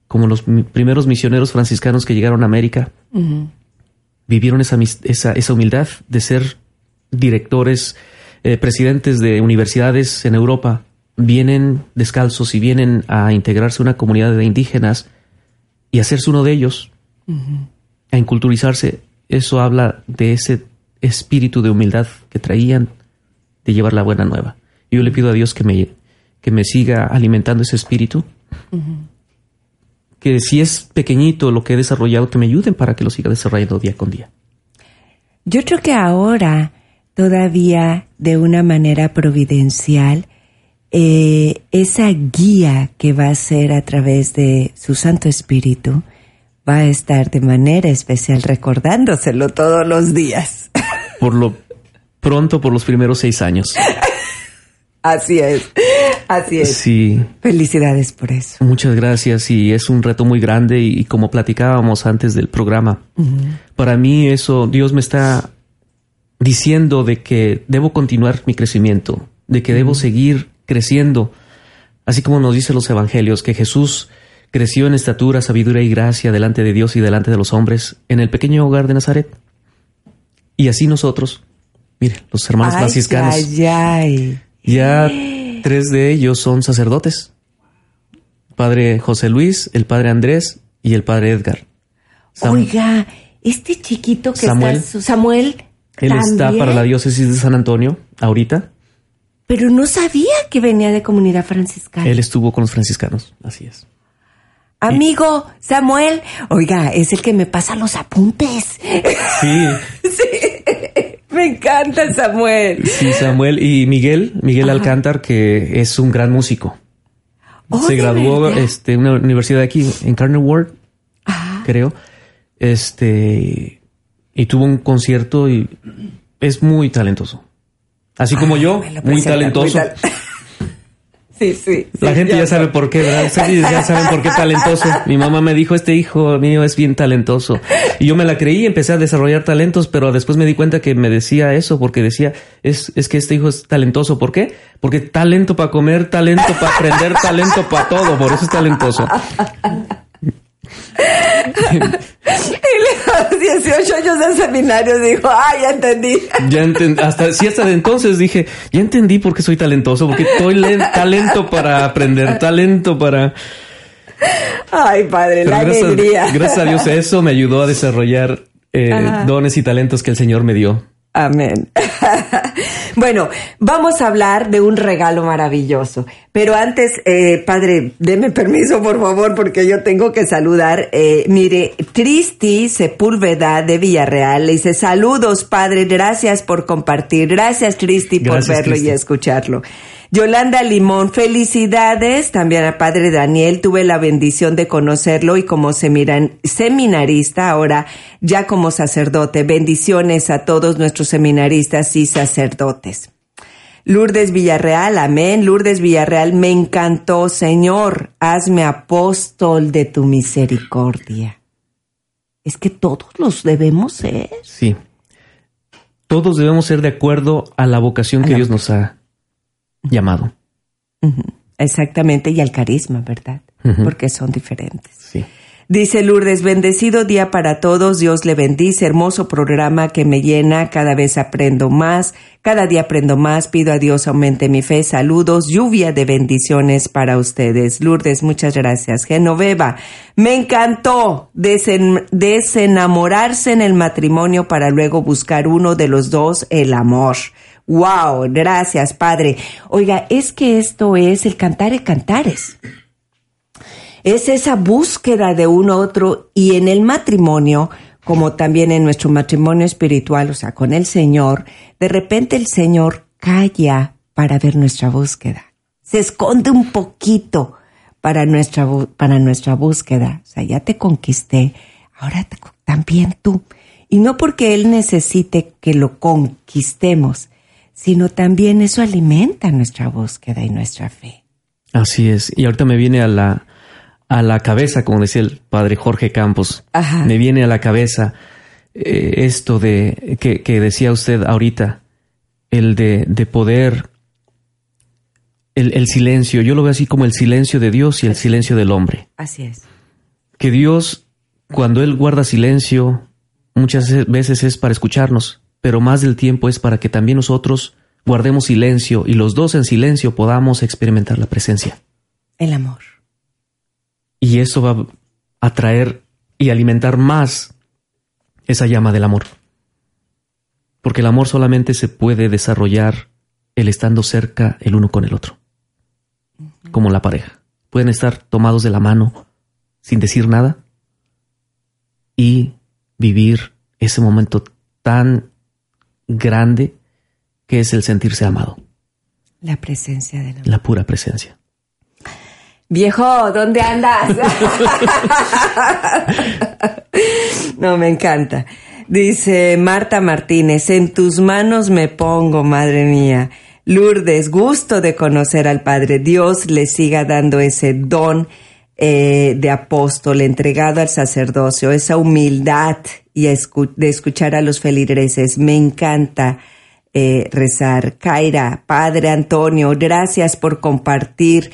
como los primeros misioneros franciscanos que llegaron a América, vivieron esa, esa, esa humildad de ser directores, eh, presidentes de universidades en Europa, vienen descalzos y vienen a integrarse a una comunidad de indígenas y hacerse uno de ellos, a inculturizarse. Eso habla de ese espíritu de humildad que traían de llevar la buena nueva. Yo le pido a Dios que me, que me siga alimentando ese espíritu. Que si es pequeñito lo que he desarrollado, que me ayuden para que lo siga desarrollando día con día. Yo creo que ahora, todavía de una manera providencial, eh, esa guía que va a ser a través de su Santo Espíritu va a estar de manera especial recordándoselo todos los días. Por lo pronto, por los primeros seis años. Así es, así es. Sí, Felicidades por eso. muchas gracias y es un reto muy grande y, y como platicábamos antes del programa, para mí eso, Dios me está diciendo de que debo continuar mi crecimiento, de que debo seguir creciendo, así como nos dicen los evangelios, que Jesús creció en estatura, sabiduría y gracia delante de Dios y delante de los hombres en el pequeño hogar de Nazaret. Y así nosotros, mire, los hermanos franciscanos, ya tres de ellos son sacerdotes. Padre José Luis, el padre Andrés y el padre Edgar. Oiga, este chiquito que Samuel, está, Samuel, él está para la diócesis de San Antonio ahorita. Pero no sabía que venía de comunidad franciscana. Él estuvo con los franciscanos, así es. Amigo, Samuel, oiga, es el que me pasa los apuntes. Sí. sí. Me encanta Samuel. Sí, Samuel y Miguel, Miguel Alcántar, que es un gran músico. Oh, Se graduó este, en una universidad aquí, en Carnegie World, creo. Este, y tuvo un concierto y es muy talentoso. Así como yo, muy talentoso. Sí, sí. La gente ya, sabe por qué, ¿verdad? Ya saben por qué talentoso. Mi mamá me dijo, este hijo mío es bien talentoso. Y yo me la creí y empecé a desarrollar talentos, pero después me di cuenta que me decía eso, porque decía, es, es que este hijo es talentoso. ¿Por qué? Porque talento para comer, talento para aprender, talento para todo, por eso es talentoso. y a los 18 años del seminario dijo, ah, ya entendí. Ya entendí, hasta, sí, hasta de entonces dije, ya entendí por qué soy talentoso, porque estoy talento para aprender, talento para... Ay, padre, la gracias, alegría. Gracias a Dios eso me ayudó a desarrollar eh, dones y talentos que el Señor me dio. Amén. bueno, vamos a hablar de un regalo maravilloso. Pero antes, eh, padre, deme permiso, por favor, porque yo tengo que saludar. Eh, mire, Tristi Sepúlveda de Villarreal le dice, saludos, padre, gracias por compartir. Gracias, Tristi, por verlo y escucharlo. Yolanda Limón, felicidades también al padre Daniel. Tuve la bendición de conocerlo y como seminarista, ahora ya como sacerdote. Bendiciones a todos nuestros seminaristas y sacerdotes. Lourdes Villarreal, amén. Lourdes Villarreal, me encantó, Señor. Hazme apóstol de tu misericordia. Es que todos los debemos ser. Sí. Todos debemos ser de acuerdo a la vocación que Dios nos ha llamado. Exactamente, y al carisma, ¿verdad? Porque son diferentes. Sí. Dice Lourdes, bendecido día para todos, Dios le bendice, hermoso programa que me llena, cada vez aprendo más, cada día aprendo más, pido a Dios aumente mi fe, saludos, lluvia de bendiciones para ustedes. Lourdes, muchas gracias. Genoveva, me encantó desenamorarse en el matrimonio para luego buscar uno de los dos el amor. Wow, gracias, Padre. Oiga, es que esto es el cantar y cantares. Es esa búsqueda de uno otro y en el matrimonio, como también en nuestro matrimonio espiritual, o sea, con el Señor, de repente el Señor calla para ver nuestra búsqueda. Se esconde un poquito para nuestra, para nuestra búsqueda. O sea, ya te conquisté, ahora también tú. Y no porque Él necesite que lo conquistemos, sino también eso alimenta nuestra búsqueda y nuestra fe. Así es. Y ahorita me viene a la, a la cabeza, como decía el padre Jorge Campos, me viene a la cabeza eh, esto de que, que, decía usted ahorita, el de, de poder, el, el, silencio, yo lo veo así como el silencio de Dios y el silencio del hombre. Así es. Que Dios, cuando Él guarda silencio, muchas veces es para escucharnos, pero más del tiempo es para que también nosotros guardemos silencio y los dos en silencio podamos experimentar la presencia. El amor. Y eso va a atraer y alimentar más esa llama del amor. Porque el amor solamente se puede desarrollar el estando cerca el uno con el otro. Como la pareja. Pueden estar tomados de la mano sin decir nada y vivir ese momento tan grande que es el sentirse amado. La presencia de La pura presencia. Viejo, ¿dónde andas? no, me encanta. Dice Marta Martínez, en tus manos me pongo, madre mía. Lourdes, gusto de conocer al Padre. Dios le siga dando ese don eh, de apóstol entregado al sacerdocio, esa humildad y de escuchar a los feligreses. Me encanta eh, rezar. Kaira, Padre Antonio, gracias por compartir.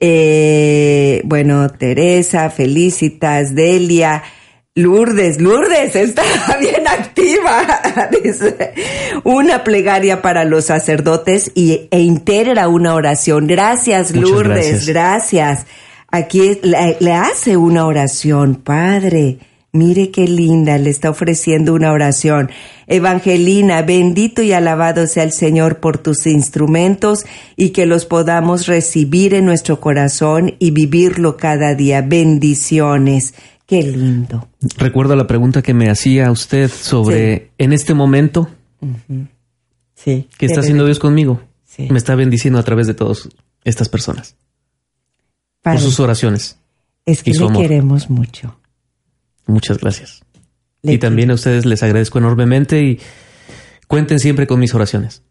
Eh, bueno, Teresa, Felicitas, Delia. Lourdes, Lourdes está bien activa. Dice, una plegaria para los sacerdotes y, e integra una oración. Gracias, Lourdes, gracias. Aquí le, hace una oración, Padre. Mire qué linda, le está ofreciendo una oración. Evangelina, bendito y alabado sea el Señor por tus instrumentos y que los podamos recibir en nuestro corazón y vivirlo cada día. Bendiciones. Qué lindo. Recuerdo la pregunta que me hacía usted sobre en este momento. Sí. ¿Qué está haciendo Dios conmigo? Sí. Me está bendiciendo a través de todas estas personas. Por sus oraciones. Es que le queremos mucho. Muchas gracias. y también a ustedes les agradezco enormemente y cuenten siempre con mis oraciones.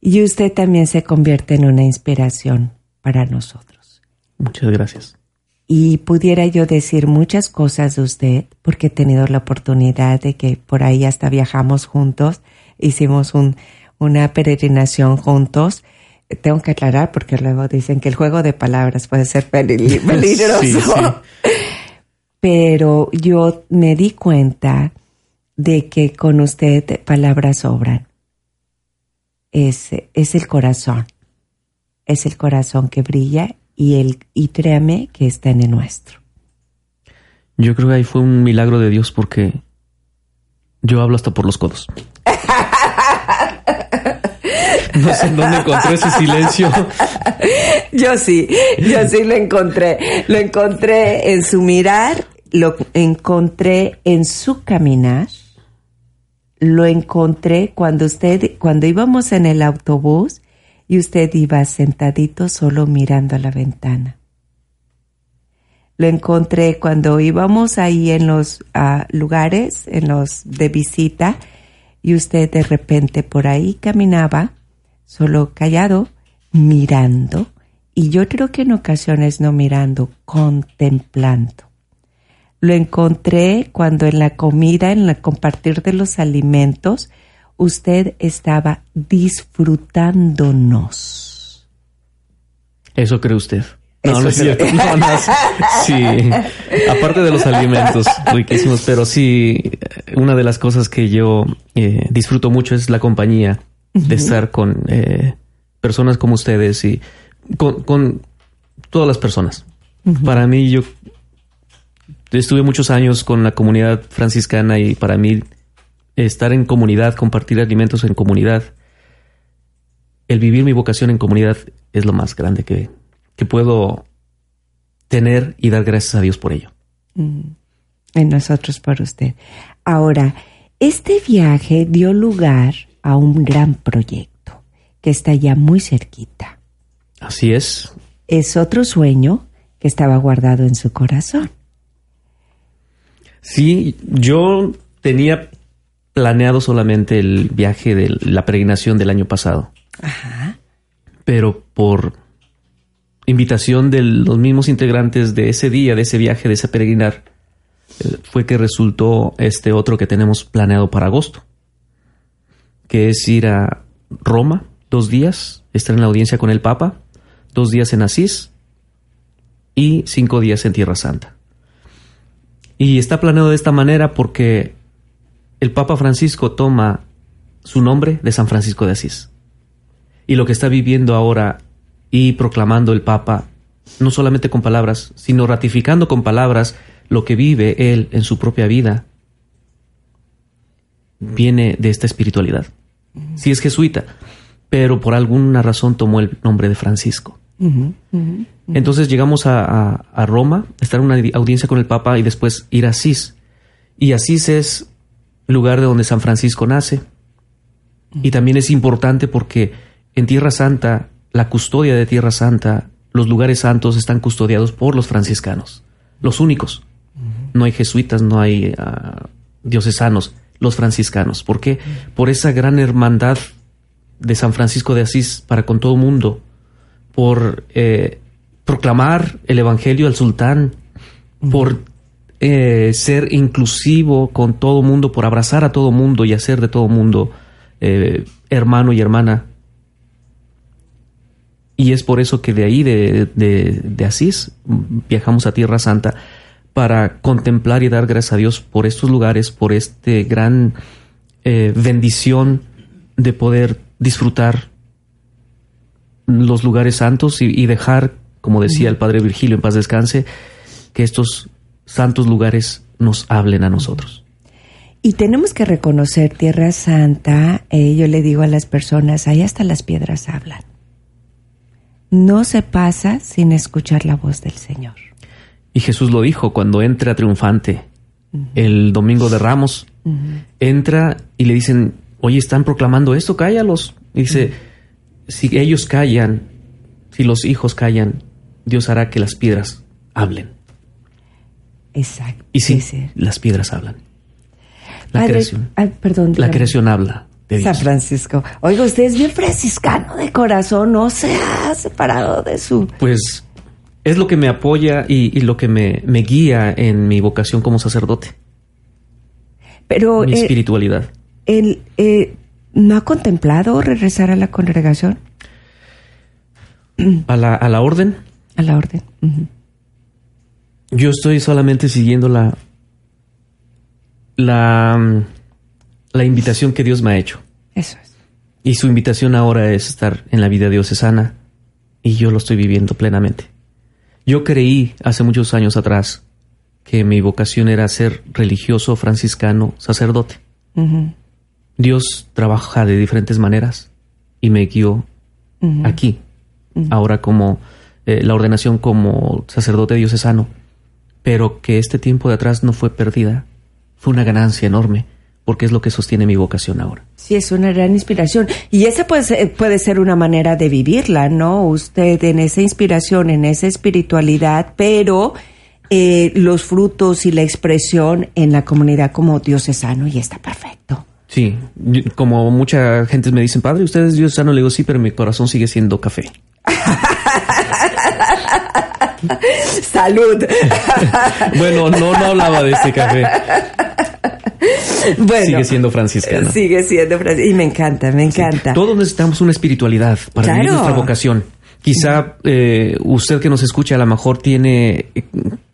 Y usted también se convierte en una inspiración para nosotros. Muchas gracias. Y pudiera yo decir muchas cosas de usted, porque he tenido la oportunidad de que por ahí hasta viajamos juntos, hicimos un, una peregrinación juntos. Tengo que aclarar porque luego dicen que el juego de palabras puede ser peligroso pero yo me di cuenta de que con usted palabras sobran. Es, es el corazón, es el corazón que brilla y, el, y créame que está en el nuestro. Yo creo que ahí fue un milagro de Dios porque yo hablo hasta por los codos. No sé dónde encontré ese silencio. Yo sí, yo sí lo encontré. Lo encontré en su mirar lo encontré en su caminar, lo encontré cuando usted, cuando íbamos en el autobús y usted iba sentadito solo mirando a la ventana. Lo encontré cuando íbamos ahí en los ah, lugares, en los de visita, y usted de repente por ahí caminaba, solo callado, mirando, y yo creo que en ocasiones no mirando, contemplando. Lo encontré cuando en la comida, en la compartir de los alimentos, usted estaba disfrutándonos. Eso cree usted. No, no es cierto. Sí. Aparte de los alimentos riquísimos, pero sí, una de las cosas que yo eh, disfruto mucho es la compañía de estar con eh, personas como ustedes y con, todas las personas. Para mí, yo estuve muchos años con la comunidad franciscana y para mí estar en comunidad, compartir alimentos en comunidad, el vivir mi vocación en comunidad es lo más grande que, puedo tener y dar gracias a Dios por ello. Mm. En nosotros por usted. Ahora, este viaje dio lugar a un gran proyecto que está ya muy cerquita. Así es. Es otro sueño que estaba guardado en su corazón. Sí, yo tenía planeado solamente el viaje de la peregrinación del año pasado. Ajá. Pero por invitación de los mismos integrantes de ese día, de ese viaje, de ese peregrinar, eh, fue que resultó este otro que tenemos planeado para agosto, que es ir a Roma dos días, estar en la audiencia con el Papa, dos días en Asís y cinco días en Tierra Santa. Y está planeado de esta manera porque el Papa Francisco toma su nombre de San Francisco de Asís. Y lo que está viviendo ahora y proclamando el Papa, no solamente con palabras, sino ratificando con palabras lo que vive él en su propia vida, viene de esta espiritualidad. Si es jesuita, pero por alguna razón tomó el nombre de Francisco. Entonces llegamos a, Roma, estar en una audiencia con el Papa y después ir a Asís. Y Asís es el lugar de donde San Francisco nace. Y también es importante porque en Tierra Santa, la custodia de Tierra Santa, los lugares santos están custodiados por los franciscanos, los únicos. No hay jesuitas, no hay uh, diocesanos, los franciscanos. ¿Por qué? Por esa gran hermandad de San Francisco de Asís para con todo mundo por eh, proclamar el Evangelio al sultán, por eh, ser inclusivo con todo mundo, por abrazar a todo mundo y hacer de todo mundo eh, hermano y hermana. Y es por eso que de ahí, de, de, de Asís, viajamos a Tierra Santa para contemplar y dar gracias a Dios por estos lugares, por este gran eh, bendición de poder disfrutar los lugares santos y, y dejar, como decía el Padre Virgilio en paz descanse, que estos santos lugares nos hablen a nosotros. Y tenemos que reconocer Tierra Santa, eh, yo le digo a las personas, ahí hasta las piedras hablan. No se pasa sin escuchar la voz del Señor. Y Jesús lo dijo cuando entra triunfante el domingo de Ramos. Entra y le dicen, oye, están proclamando esto, cállalos. Y dice, si ellos callan, si los hijos callan, Dios hará que las piedras hablen. Exacto. Y sí, las piedras hablan. La Padre- creación. ay, perdón. La creación habla de San. Francisco. Oiga, usted es bien franciscano de corazón, no se ha separado de su... Pues es lo que me apoya y, y lo que me, me guía en mi vocación como sacerdote, Pero mi eh, espiritualidad. él, eh, ¿no ha contemplado regresar a la congregación? A la, a la orden, A la orden. Yo estoy solamente siguiendo la, la, mm, la invitación que Dios me ha hecho. Eso es. Y su invitación ahora es estar en la vida diocesana y yo lo estoy viviendo plenamente. Yo creí hace muchos años atrás que mi vocación era ser religioso, franciscano, sacerdote. Dios trabaja de diferentes maneras y me guió aquí, ahora como eh, la ordenación como sacerdote diocesano, pero que este tiempo de atrás no fue perdida, fue una ganancia enorme, porque es lo que sostiene mi vocación ahora. Sí, es una gran inspiración. Y esa puede ser, puede ser una manera de vivirla, ¿no? Usted en esa inspiración, en esa espiritualidad, pero eh, los frutos y la expresión en la comunidad como diocesano y está perfecto. Sí, como mucha gente me dicen, padre, usted es diocesano, le digo sí, pero mi corazón sigue siendo café. Salud. bueno, no, no hablaba de este café. bueno, Sigue siendo franciscano. Sigue siendo franciscano. Y me encanta, me encanta. Todos necesitamos una espiritualidad para vivir nuestra vocación. Quizá eh, usted que nos escucha a lo mejor tiene eh,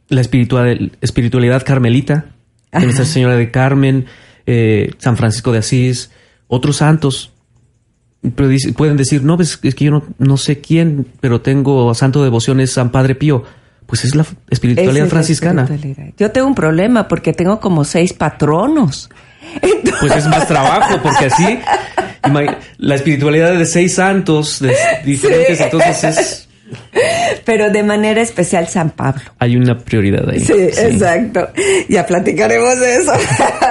la espiritual- espiritualidad carmelita, de Nuestra Señora de Carmen, eh, San Francisco de Asís, otros santos. Pero dice- pueden decir, no, pues, es que yo no, no sé quién, pero tengo santo devoción, es San Padre Pío. Pues es la espiritualidad es franciscana. espiritualidad. Yo tengo un problema porque tengo como seis patronos. Entonces, Pues es más trabajo, porque así la espiritualidad de seis santos de- diferentes, Sí. entonces es pero de manera especial San Pablo. hay una prioridad ahí. Sí, exacto. Ya platicaremos de eso.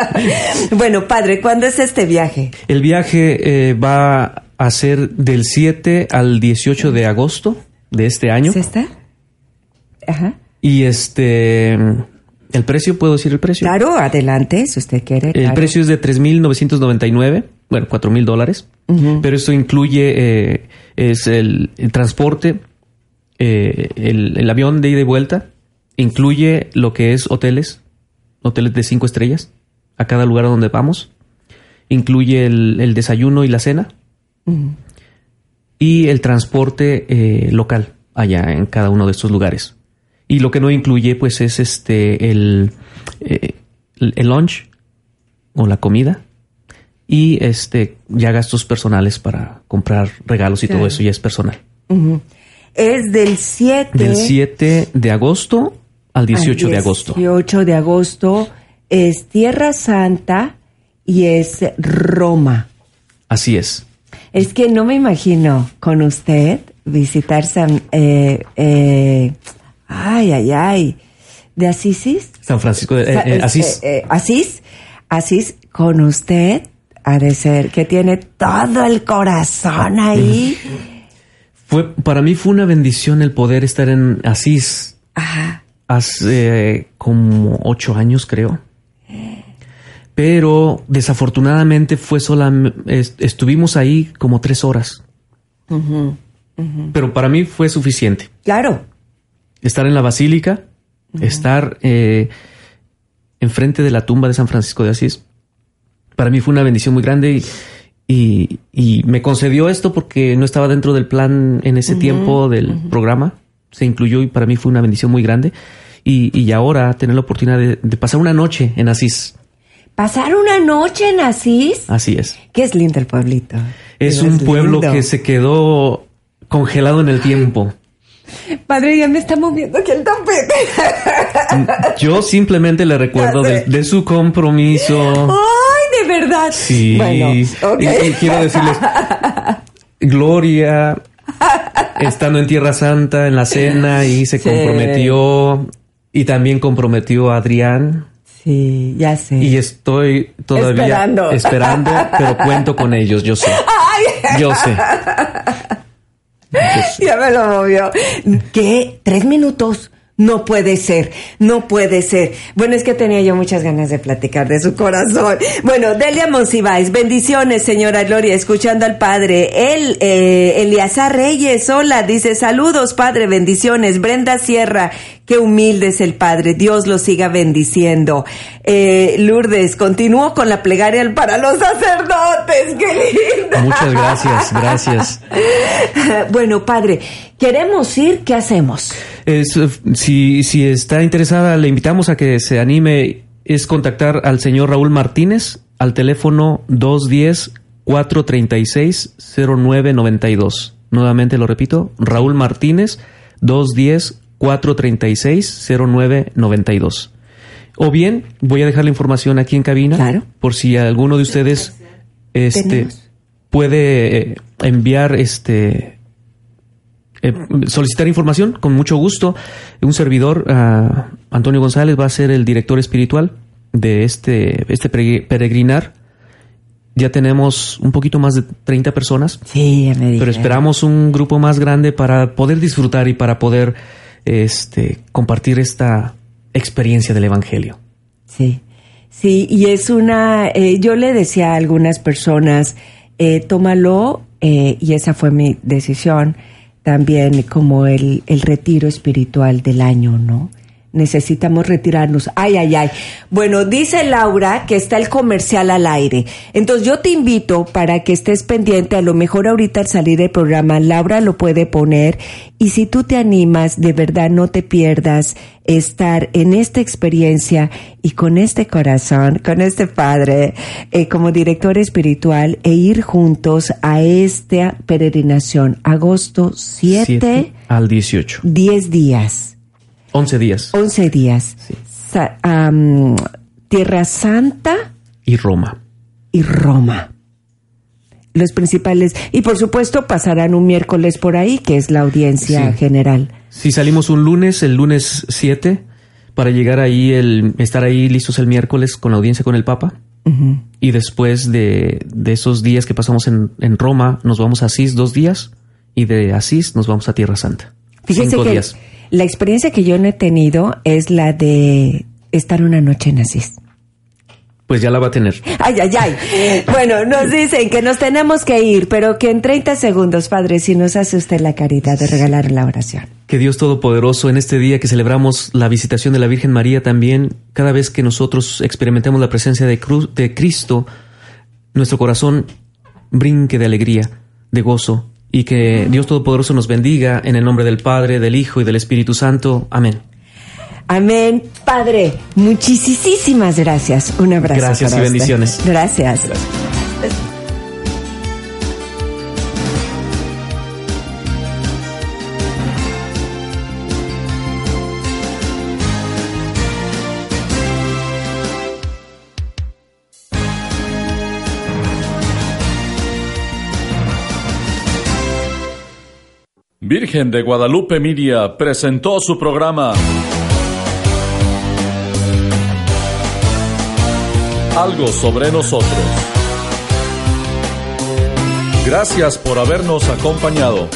bueno, padre, ¿cuándo es este viaje? El viaje eh, va a ser del 7 al 18 de agosto de este año. ¿Es esta? Ajá. Y este el precio, ¿puedo decir el precio? Claro, adelante, si usted quiere. El claro. precio es de 3.999, bueno, 4.000 dólares, pero esto incluye eh, es el, el transporte, eh, el, el avión de ida y vuelta, incluye lo que es hoteles, hoteles de cinco estrellas, a cada lugar a donde vamos, incluye el, el desayuno y la cena, y el transporte eh, local allá en cada uno de estos lugares. Y lo que no incluye, pues, es este el, eh, el, lunch o la comida y este ya gastos personales para comprar regalos y Claro. todo eso ya es personal. Es del 7 Del 7 de agosto al 18 de agosto. 18 de agosto es Tierra Santa y es Roma. Así es. Es que no me imagino con usted visitar San... eh, eh, ay, ay, ay. ¿De Asís? San Francisco de eh, eh, Asís. Asís. Asís, con usted ha de ser que tiene todo el corazón ahí. Fue, para mí fue una bendición el poder estar en Asís Ajá. hace eh, como ocho años, creo. Pero desafortunadamente fue sola, est- estuvimos ahí como tres horas. Pero para mí fue suficiente. Claro, estar en la basílica, estar eh, enfrente de la tumba de San Francisco de Asís. Para mí fue una bendición muy grande y, y, y me concedió esto porque no estaba dentro del plan en ese tiempo del programa. Se incluyó y para mí fue una bendición muy grande. Y, y ahora tener la oportunidad de, de pasar una noche en Asís. ¿Pasar una noche en Asís? Así es. Que es lindo el pueblito. Es un pueblo lindo. que se quedó congelado en el tiempo. Padre, ya me está moviendo aquí el tapete. Yo simplemente le recuerdo de, su compromiso. ¡Ay, de verdad! Sí. Bueno, y, y quiero decirles, Gloria, estando en Tierra Santa, en la cena, y se Sí. comprometió, y también comprometió a Adrián. Sí, ya sé. Y estoy todavía Esperando. esperando, pero cuento con ellos, yo sé. Yo sé. Ya me lo movió. ¿Qué? ¿Tres minutos? No puede ser, no puede ser. Bueno, es que tenía yo muchas ganas de platicar de su corazón. Bueno, Delia Monsiváis, bendiciones, señora Gloria, escuchando al padre. Él, eh, Eliazar Reyes, hola, dice saludos, padre, bendiciones. Brenda Sierra, qué humilde es el padre, Dios lo siga bendiciendo. Eh, Lourdes, continúo con la plegaria para los sacerdotes, qué lindo. Muchas gracias, gracias. bueno, padre, queremos ir, ¿qué hacemos? Es, eh, si, si está interesada, le invitamos a que se anime. Es contactar al señor Raúl Martínez al teléfono 210-436-0992. Nuevamente lo repito, Raúl Martínez 210-436-0992. O bien, voy a dejar la información aquí en cabina Claro. por si alguno de ustedes este, Tenemos. puede eh, enviar este eh, solicitar información con mucho gusto. Un servidor, ah, Antonio González, va a ser el director espiritual de este, este peregrinar. Ya tenemos un poquito más de 30 personas, Sí, ya me pero esperamos un grupo más grande para poder disfrutar y para poder este, compartir esta experiencia del Evangelio. Sí, sí, y es una, eh, yo le decía a algunas personas, eh, tómalo, eh, y esa fue mi decisión, también como el, el retiro espiritual del año, ¿no? Necesitamos retirarnos. Ay, ay, ay. Bueno, dice Laura que está el comercial al aire. Entonces yo te invito para que estés pendiente. A lo mejor ahorita al salir del programa Laura lo puede poner. Y si tú te animas, de verdad no te pierdas estar en esta experiencia y con este corazón, con este padre, eh, como director espiritual e ir juntos a esta peregrinación. Agosto 7, Siete al 18. 10 días. 11 días. 11 días. Sí. Sa- am, Tierra Santa Y Roma. y Roma. Los principales. Y por supuesto pasarán un miércoles por ahí, que es la audiencia Sí. general. Si salimos un lunes, el lunes 7, para llegar ahí, el, estar ahí listos el miércoles con la audiencia con el Papa. Y después de, de esos días que pasamos en, en Roma, nos vamos a Asís dos días. Y de Asís nos vamos a Tierra Santa. Fíjese Cinco que días. La experiencia que yo no he tenido es la de estar una noche en Asís. Pues ya la va a tener. Ay, ay, ay. Bueno, nos dicen que nos tenemos que ir, pero que en 30 segundos, padre, si nos hace usted la caridad de regalar la oración. Que Dios Todopoderoso, en este día que celebramos la visitación de la Virgen María también, cada vez que nosotros experimentemos la presencia de, de Cristo, nuestro corazón brinque de alegría, de gozo, y que Dios Todopoderoso nos bendiga en el nombre del Padre, del Hijo y del Espíritu Santo. Amén. Amén. Padre, muchísimas gracias. Un abrazo. Gracias para y usted. bendiciones. Gracias. Virgen de Guadalupe Media presentó su programa Algo sobre nosotros. Gracias por habernos acompañado.